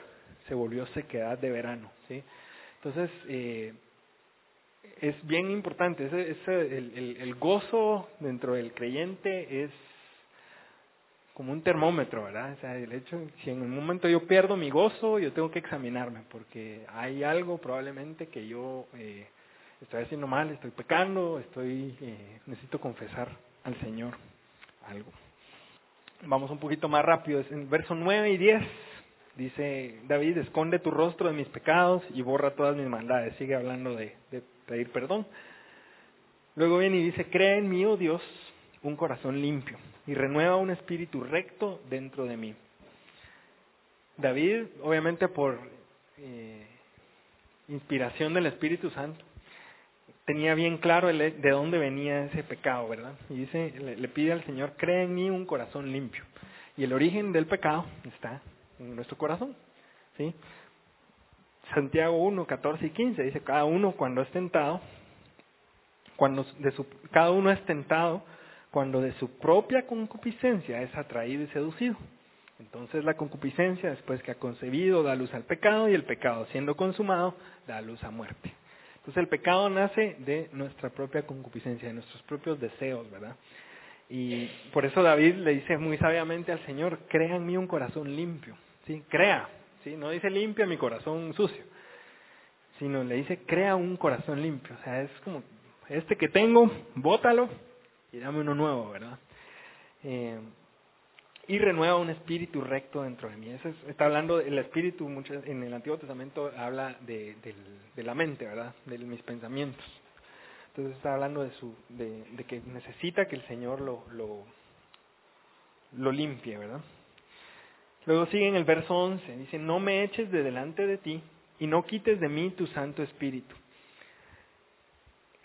se volvió sequedad de verano. ¿sí? Entonces, eh, es bien importante, el, el, el, gozo dentro del creyente es como un termómetro, ¿verdad? O sea, el hecho, si en un momento yo pierdo mi gozo, yo tengo que examinarme, porque hay algo probablemente que yo eh, estoy haciendo mal, estoy pecando, estoy eh, necesito confesar al Señor algo. Vamos un poquito más rápido, es en verso 9 y 10 Dice David, esconde tu rostro de mis pecados y borra todas mis maldades. Sigue hablando de, de pedir perdón. Luego viene y dice, crea en mí, oh Dios, un corazón limpio y renueva un espíritu recto dentro de mí. David, obviamente por eh, inspiración del Espíritu Santo, tenía bien claro de dónde venía ese pecado, ¿verdad? Y dice, le, le pide al Señor, crea en mí un corazón limpio. Y el origen del pecado está en nuestro corazón. ¿sí? Santiago 1, 14 y 15 dice, cada uno cuando es tentado, cuando de su, cada uno es tentado cuando de su propia concupiscencia es atraído y seducido. Entonces la concupiscencia, después que ha concebido, da luz al pecado y el pecado, siendo consumado, da luz a muerte. Entonces el pecado nace de nuestra propia concupiscencia, de nuestros propios deseos, ¿verdad? Y por eso David le dice muy sabiamente al Señor, crea en mí un corazón limpio, ¿sí? Crea, ¿sí? No dice limpia mi corazón sucio, sino le dice, crea un corazón limpio. O sea, es como, este que tengo, bótalo y dame uno nuevo, ¿verdad? Eh, y renueva un espíritu recto dentro de mí. Eso está hablando, el espíritu mucho, en el Antiguo Testamento habla de, la mente, ¿verdad? De mis pensamientos. Entonces está hablando de, su, de, que necesita que el Señor lo, lo, lo limpie, ¿verdad? Luego sigue en el verso 11, dice, no me eches de delante de ti y no quites de mí tu Santo Espíritu.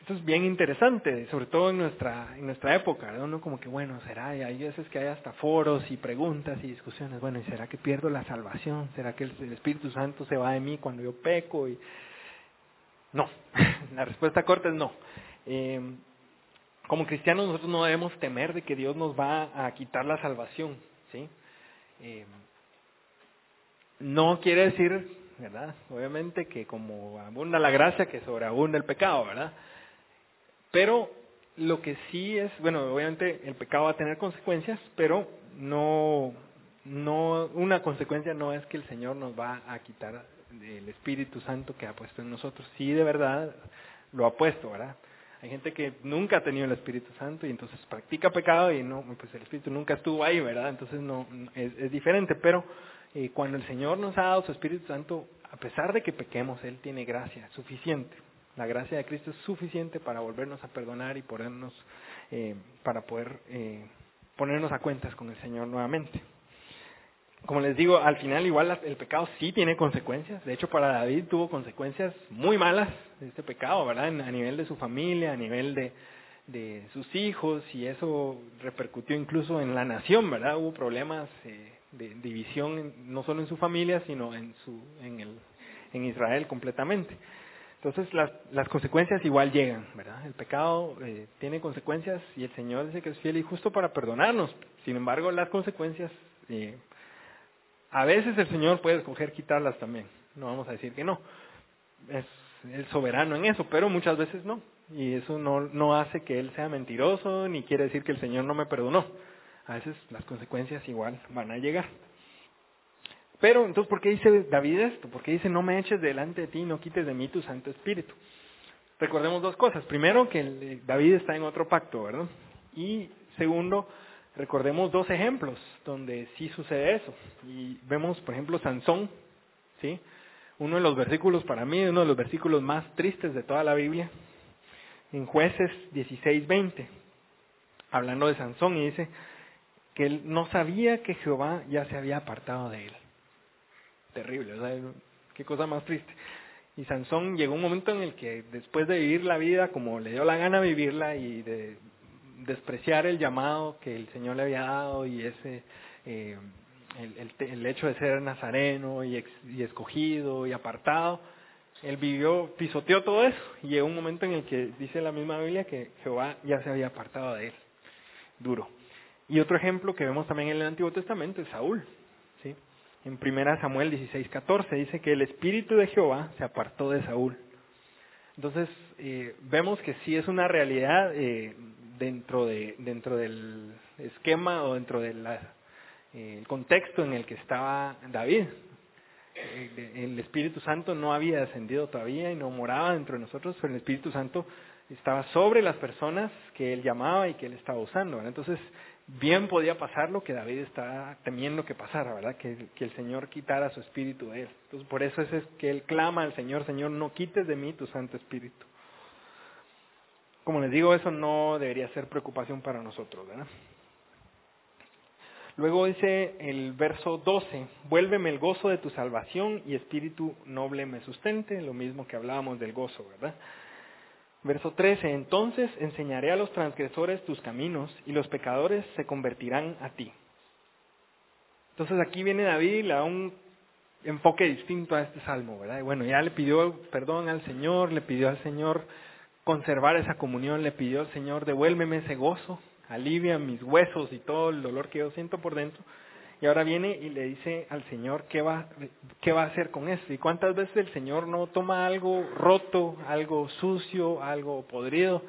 Esto es bien interesante, sobre todo en nuestra, en nuestra época, ¿no? Como que, bueno, será, y hay veces que hay hasta foros y preguntas y discusiones, bueno, ¿y será que pierdo la salvación? ¿Será que el, Espíritu Santo se va de mí cuando yo peco? No, la respuesta corta es no. Eh, como cristianos nosotros no debemos temer de que Dios nos va a quitar la salvación, ¿sí? Eh, no quiere decir, ¿verdad? Obviamente que como abunda la gracia, que sobreabunda el pecado, ¿verdad? Pero lo que sí es, bueno, obviamente el pecado va a tener consecuencias, pero no, no, una consecuencia no es que el Señor nos va a quitar el Espíritu Santo que ha puesto en nosotros. Sí, de verdad, lo ha puesto, ¿verdad? Hay gente que nunca ha tenido el Espíritu Santo y entonces practica pecado y no, pues el Espíritu nunca estuvo ahí, ¿verdad? Entonces no, es, es diferente, pero eh, cuando el Señor nos ha dado su Espíritu Santo, a pesar de que pequemos, Él tiene gracia suficiente la gracia de Cristo es suficiente para volvernos a perdonar y ponernos, eh, para poder eh, ponernos a cuentas con el Señor nuevamente. Como les digo, al final igual el pecado sí tiene consecuencias. De hecho, para David tuvo consecuencias muy malas de este pecado, ¿verdad? A nivel de su familia, a nivel de, de sus hijos, y eso repercutió incluso en la nación, ¿verdad? Hubo problemas eh, de división no solo en su familia, sino en, su, en, el, en Israel completamente. Entonces las, consecuencias igual llegan, ¿verdad? El pecado eh, tiene consecuencias y el Señor dice que es fiel y justo para perdonarnos. Sin embargo, las consecuencias, eh, a veces el Señor puede escoger quitarlas también. No vamos a decir que no. Es el soberano en eso, pero muchas veces no. Y eso no, no hace que Él sea mentiroso ni quiere decir que el Señor no me perdonó. A veces las consecuencias igual van a llegar. Pero entonces, ¿por qué dice David esto? ¿Por qué dice, no me eches delante de ti, no quites de mí tu Santo Espíritu? Recordemos dos cosas. Primero, que eh, David está en otro pacto, ¿verdad? Y segundo, recordemos dos ejemplos donde sí sucede eso. Y vemos, por ejemplo, Sansón, ¿sí? Uno de los versículos, para mí, uno de los versículos más tristes de toda la Biblia, en jueces 16, 20, hablando de Sansón, y dice que él no sabía que Jehová ya se había apartado de él terrible, o sea, qué cosa más triste. Y Sansón llegó un momento en el que después de vivir la vida como le dio la gana vivirla y de despreciar el llamado que el Señor le había dado y ese eh, el, hecho de ser nazareno y escogido y apartado, él vivió, pisoteó todo eso y llegó un momento en el que dice la misma Biblia que Jehová ya se había apartado de él. Duro. Y otro ejemplo que vemos también en el Antiguo Testamento es Saúl. En 1 Samuel 16, 14, dice que el espíritu de Jehová se apartó de Saúl. Entonces, eh, vemos que sí es una realidad eh, dentro, de, dentro del esquema o dentro del eh, contexto en el que estaba David. el Espíritu Santo no había descendido todavía y no moraba dentro de nosotros, pero el Espíritu Santo estaba sobre las personas que él llamaba y que él estaba usando. Entonces, bien podía pasar lo que David está temiendo que pasara, ¿verdad? Que, el Señor quitara su espíritu de él. Entonces, por eso es que él clama al Señor, Señor, no quites de mí tu Santo Espíritu. Como les digo, eso no debería ser preocupación para nosotros, ¿verdad? Luego dice el verso 12, vuélveme el gozo de tu salvación y espíritu noble me sustente, lo mismo que hablábamos del gozo, ¿verdad? Verso 13, entonces enseñaré a los transgresores tus caminos y los pecadores se convertirán a ti. Entonces aquí viene David da un enfoque distinto a este salmo, ¿verdad? Y bueno, ya le pidió perdón al Señor, le pidió al Señor conservar esa comunión, le pidió al Señor devuélveme ese gozo, alivia mis huesos y todo el dolor que yo siento por dentro. Y ahora viene y le dice al Señor qué va, qué va a hacer con esto. ¿Y cuántas veces el Señor no toma algo roto, algo sucio, algo podrido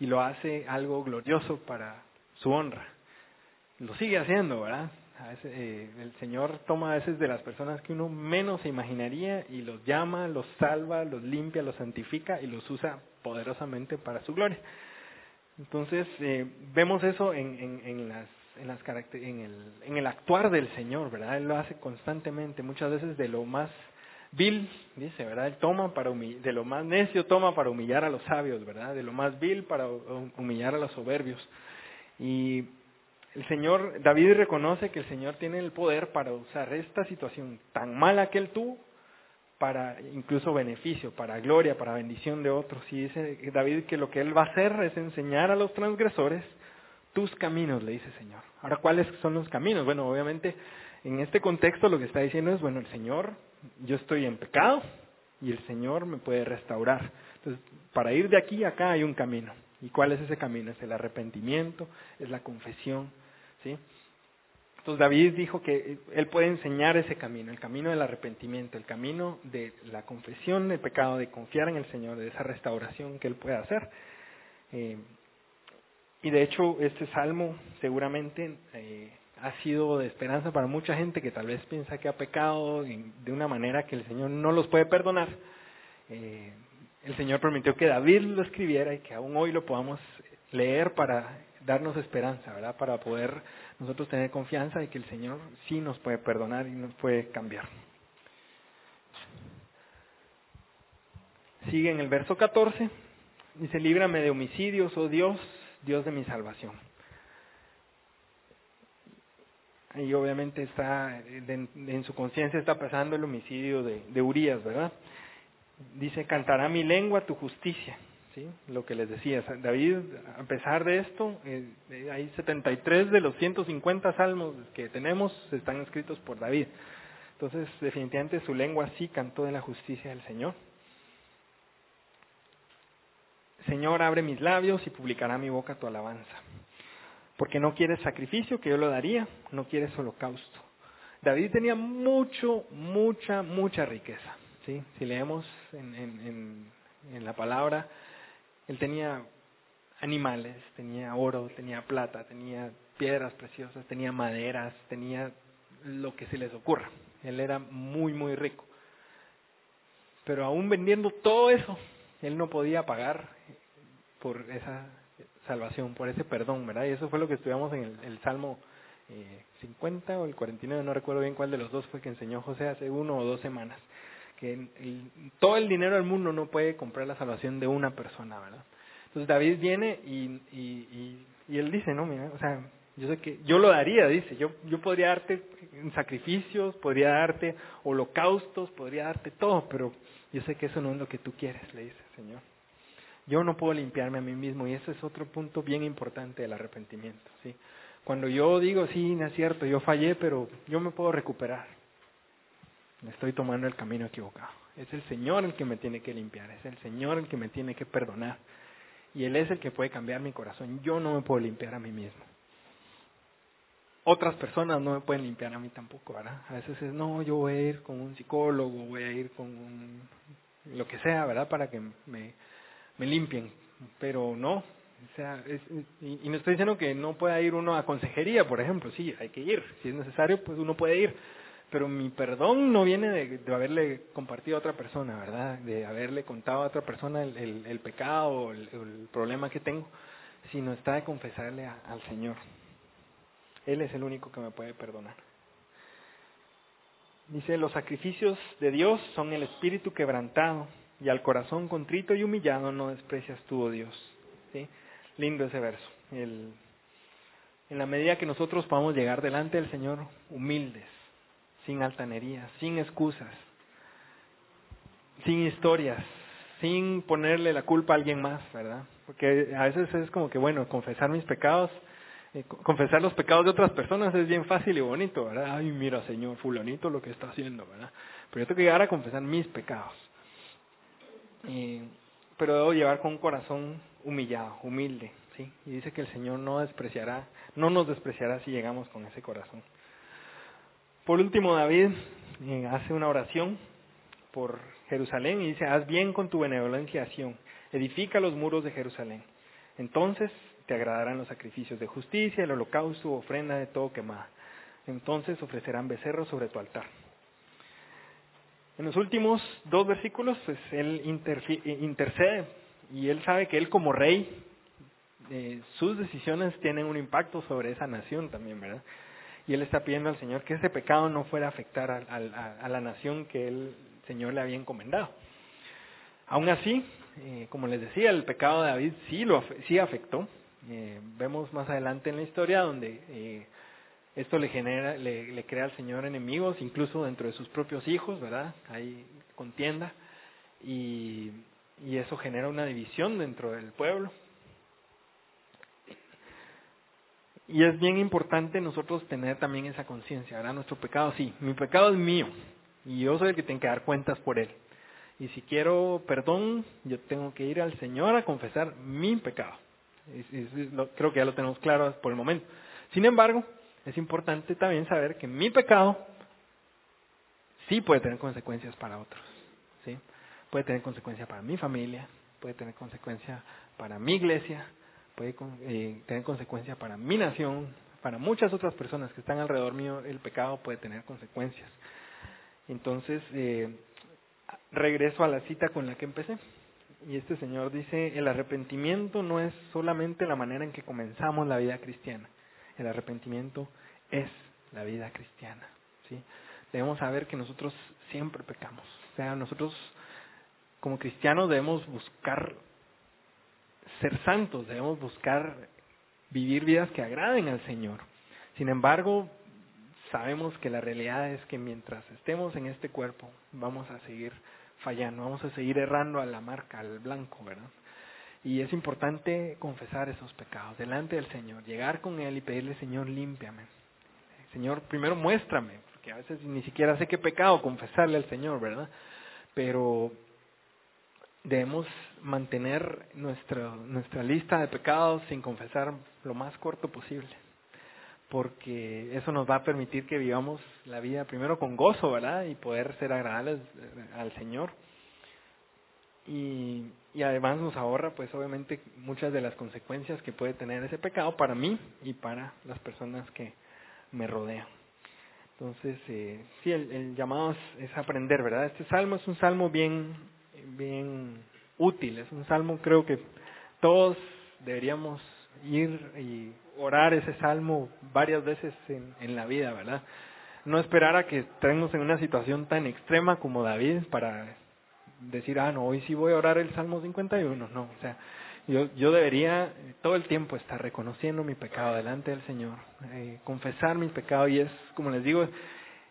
y lo hace algo glorioso para su honra? Lo sigue haciendo, ¿verdad? Eh, el Señor toma a veces de las personas que uno menos se imaginaría y los llama, los salva, los limpia, los santifica y los usa poderosamente para su gloria. Entonces, eh, vemos eso en, en, en las en, las en, el, en el actuar del Señor, ¿verdad? Él lo hace constantemente, muchas veces de lo más vil, dice, ¿verdad? Él toma para humillar, de lo más necio toma para humillar a los sabios, ¿verdad? De lo más vil para humillar a los soberbios. Y el Señor, David reconoce que el Señor tiene el poder para usar esta situación tan mala que él tuvo para incluso beneficio, para gloria, para bendición de otros. Y dice David que lo que él va a hacer es enseñar a los transgresores tus caminos, le dice el Señor. Ahora, ¿cuáles son los caminos? Bueno, obviamente, en este contexto lo que está diciendo es, bueno, el Señor, yo estoy en pecado y el Señor me puede restaurar. Entonces, para ir de aquí a acá hay un camino. ¿Y cuál es ese camino? Es el arrepentimiento, es la confesión, ¿sí? Entonces David dijo que él puede enseñar ese camino, el camino del arrepentimiento, el camino de la confesión del pecado, de confiar en el Señor, de esa restauración que él puede hacer. Eh, y de hecho este salmo seguramente eh, ha sido de esperanza para mucha gente que tal vez piensa que ha pecado de una manera que el Señor no los puede perdonar. Eh, el Señor permitió que David lo escribiera y que aún hoy lo podamos leer para darnos esperanza, ¿verdad? Para poder nosotros tener confianza de que el Señor sí nos puede perdonar y nos puede cambiar. Sigue en el verso 14, dice, líbrame de homicidios, oh Dios, Dios de mi salvación. Y obviamente está, en, su conciencia está pasando el homicidio de, Urias, ¿verdad? Dice, cantará mi lengua tu justicia lo que les decía, David, a pesar de esto, eh, hay 73 de los 150 salmos que tenemos están escritos por David. Entonces, definitivamente su lengua sí cantó de la justicia del Señor. Señor, abre mis labios y publicará mi boca tu alabanza. Porque no quieres sacrificio, que yo lo daría, no quieres holocausto. David tenía mucho, mucha, mucha riqueza. ¿sí? Si leemos en, en, en la palabra, él tenía animales, tenía oro, tenía plata, tenía piedras preciosas, tenía maderas, tenía lo que se les ocurra. Él era muy, muy rico. Pero aún vendiendo todo eso, él no podía pagar por esa salvación, por ese perdón, ¿verdad? Y eso fue lo que estudiamos en el, Salmo 50 eh, o el 49, no recuerdo bien cuál de los dos fue que enseñó José hace uno o dos semanas que todo el dinero del mundo no puede comprar la salvación de una persona, ¿verdad? Entonces David viene y, y, y, él dice, no, mira, o sea, yo sé que yo lo daría, dice, yo, yo podría darte sacrificios, podría darte holocaustos, podría darte todo, pero yo sé que eso no es lo que tú quieres, le dice Señor. Yo no puedo limpiarme a mí mismo y ese es otro punto bien importante del arrepentimiento, ¿sí? Cuando yo digo, sí, no es cierto, yo fallé, pero yo me puedo recuperar estoy tomando el camino equivocado. Es el Señor el que me tiene que limpiar, es el Señor el que me tiene que perdonar. Y Él es el que puede cambiar mi corazón. Yo no me puedo limpiar a mí mismo. Otras personas no me pueden limpiar a mí tampoco, ¿verdad? A veces es, no, yo voy a ir con un psicólogo, voy a ir con un, lo que sea, ¿verdad? Para que me, me limpien. Pero no, o sea, y, y, no estoy diciendo que no pueda ir uno a consejería, por ejemplo, sí, hay que ir. Si es necesario, pues uno puede ir pero mi perdón no viene de, haberle compartido a otra persona, ¿verdad? De haberle contado a otra persona el, el, pecado o el, problema que tengo, sino está de confesarle al Señor. Él es el único que me puede perdonar. Dice, los sacrificios de Dios son el espíritu quebrantado y al corazón contrito y humillado no desprecias tú, oh Dios. Lindo ese verso. En la medida que nosotros podamos llegar delante del Señor humildes, sin altanería, sin excusas, sin historias, sin ponerle la culpa a alguien más, ¿verdad? Porque a veces es como que, bueno, confesar mis pecados, eh, confesar los pecados de otras personas es bien fácil y bonito, ¿verdad? Ay, mira, Señor, fulanito lo que está haciendo, ¿verdad? Pero yo tengo que llegar a confesar mis pecados. pero debo llevar con un corazón humillado, humilde, ¿sí? Y dice que el Señor no despreciará, no nos despreciará si llegamos con ese corazón. Por último, David eh, hace una oración por Jerusalén y dice, haz bien con tu benevolencia acción, edifica los muros de Jerusalén. Entonces te agradarán los sacrificios de justicia, el holocausto, ofrenda de todo quemada. Entonces ofrecerán becerros sobre tu altar. En los últimos dos versículos, pues él eh, intercede y él sabe que él como rey, eh, sus decisiones tienen un impacto sobre esa nación también, ¿verdad? Y él está pidiendo al Señor que ese pecado no fuera a afectar a, la nación que el Señor le había encomendado. Aún así, eh, como les decía, el pecado de David sí, lo, sí afectó. Vemos más adelante en la historia donde esto le genera, le, crea al Señor enemigos, incluso dentro de sus propios hijos, ¿verdad? Hay contienda y, y eso genera una división dentro del pueblo. Y es bien importante nosotros tener también esa conciencia, ¿verdad? Nuestro pecado, sí, mi pecado es mío y yo soy el que tengo que dar cuentas por él. Y si quiero perdón, yo tengo que ir al Señor a confesar mi pecado. Creo que ya lo tenemos claro por el momento. Sin embargo, es importante también saber que mi pecado sí puede tener consecuencias para otros. ¿sí? Puede tener consecuencias para mi familia, puede tener consecuencias para mi iglesia, puede eh, tener consecuencias para mi nación, para muchas otras personas que están alrededor mío, el pecado puede tener consecuencias. Entonces, eh, regreso a la cita con la que empecé. Y este señor dice, el arrepentimiento no es solamente la manera en que comenzamos la vida cristiana, el arrepentimiento es la vida cristiana. ¿sí? Debemos saber que nosotros siempre pecamos. O sea, nosotros como cristianos debemos buscar ser santos, debemos buscar vivir vidas que agraden al Señor. Sin embargo, sabemos que la realidad es que mientras estemos en este cuerpo, vamos a seguir fallando, vamos a seguir errando a la marca, al blanco, ¿verdad? Y es importante confesar esos pecados delante del Señor, llegar con Él y pedirle, Señor, límpiame. Señor, primero muéstrame, porque a veces ni siquiera sé qué pecado confesarle al Señor, ¿verdad? Pero debemos mantener nuestra, nuestra lista de pecados sin confesar lo más corto posible, porque eso nos va a permitir que vivamos la vida primero con gozo, ¿verdad? Y poder ser agradables al Señor y, además nos ahorra pues obviamente muchas de las consecuencias que puede tener ese pecado para mí y para las personas que me rodean. Entonces, eh, sí, el, llamado es, aprender, ¿verdad? Este salmo es un salmo bien, bien útil, es un salmo creo que todos deberíamos ir y orar ese salmo varias veces en, en la vida, ¿verdad? No esperar a que estemos en una situación tan extrema como David para decir, ah, no, hoy sí voy a orar el Salmo 51. No, o sea, yo, yo debería todo el tiempo estar reconociendo mi pecado delante del Señor, eh, confesar mi pecado y es, como les digo,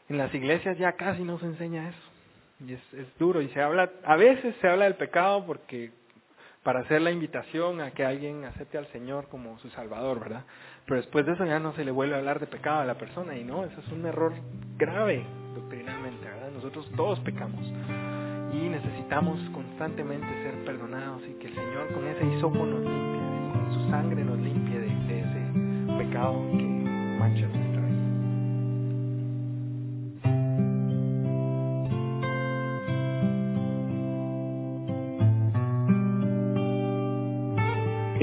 en las iglesias ya casi no se enseña eso. Y es, es duro y se habla, a veces se habla del pecado porque para hacer la invitación a que alguien acepte al Señor como su Salvador, ¿verdad? Pero después de eso ya no se le vuelve a hablar de pecado a la persona y no, eso es un error grave doctrinalmente, ¿verdad? Nosotros todos pecamos y necesitamos constantemente ser perdonados y que el Señor con ese hisopo nos limpie, con su sangre nos limpie de, ese pecado que mancha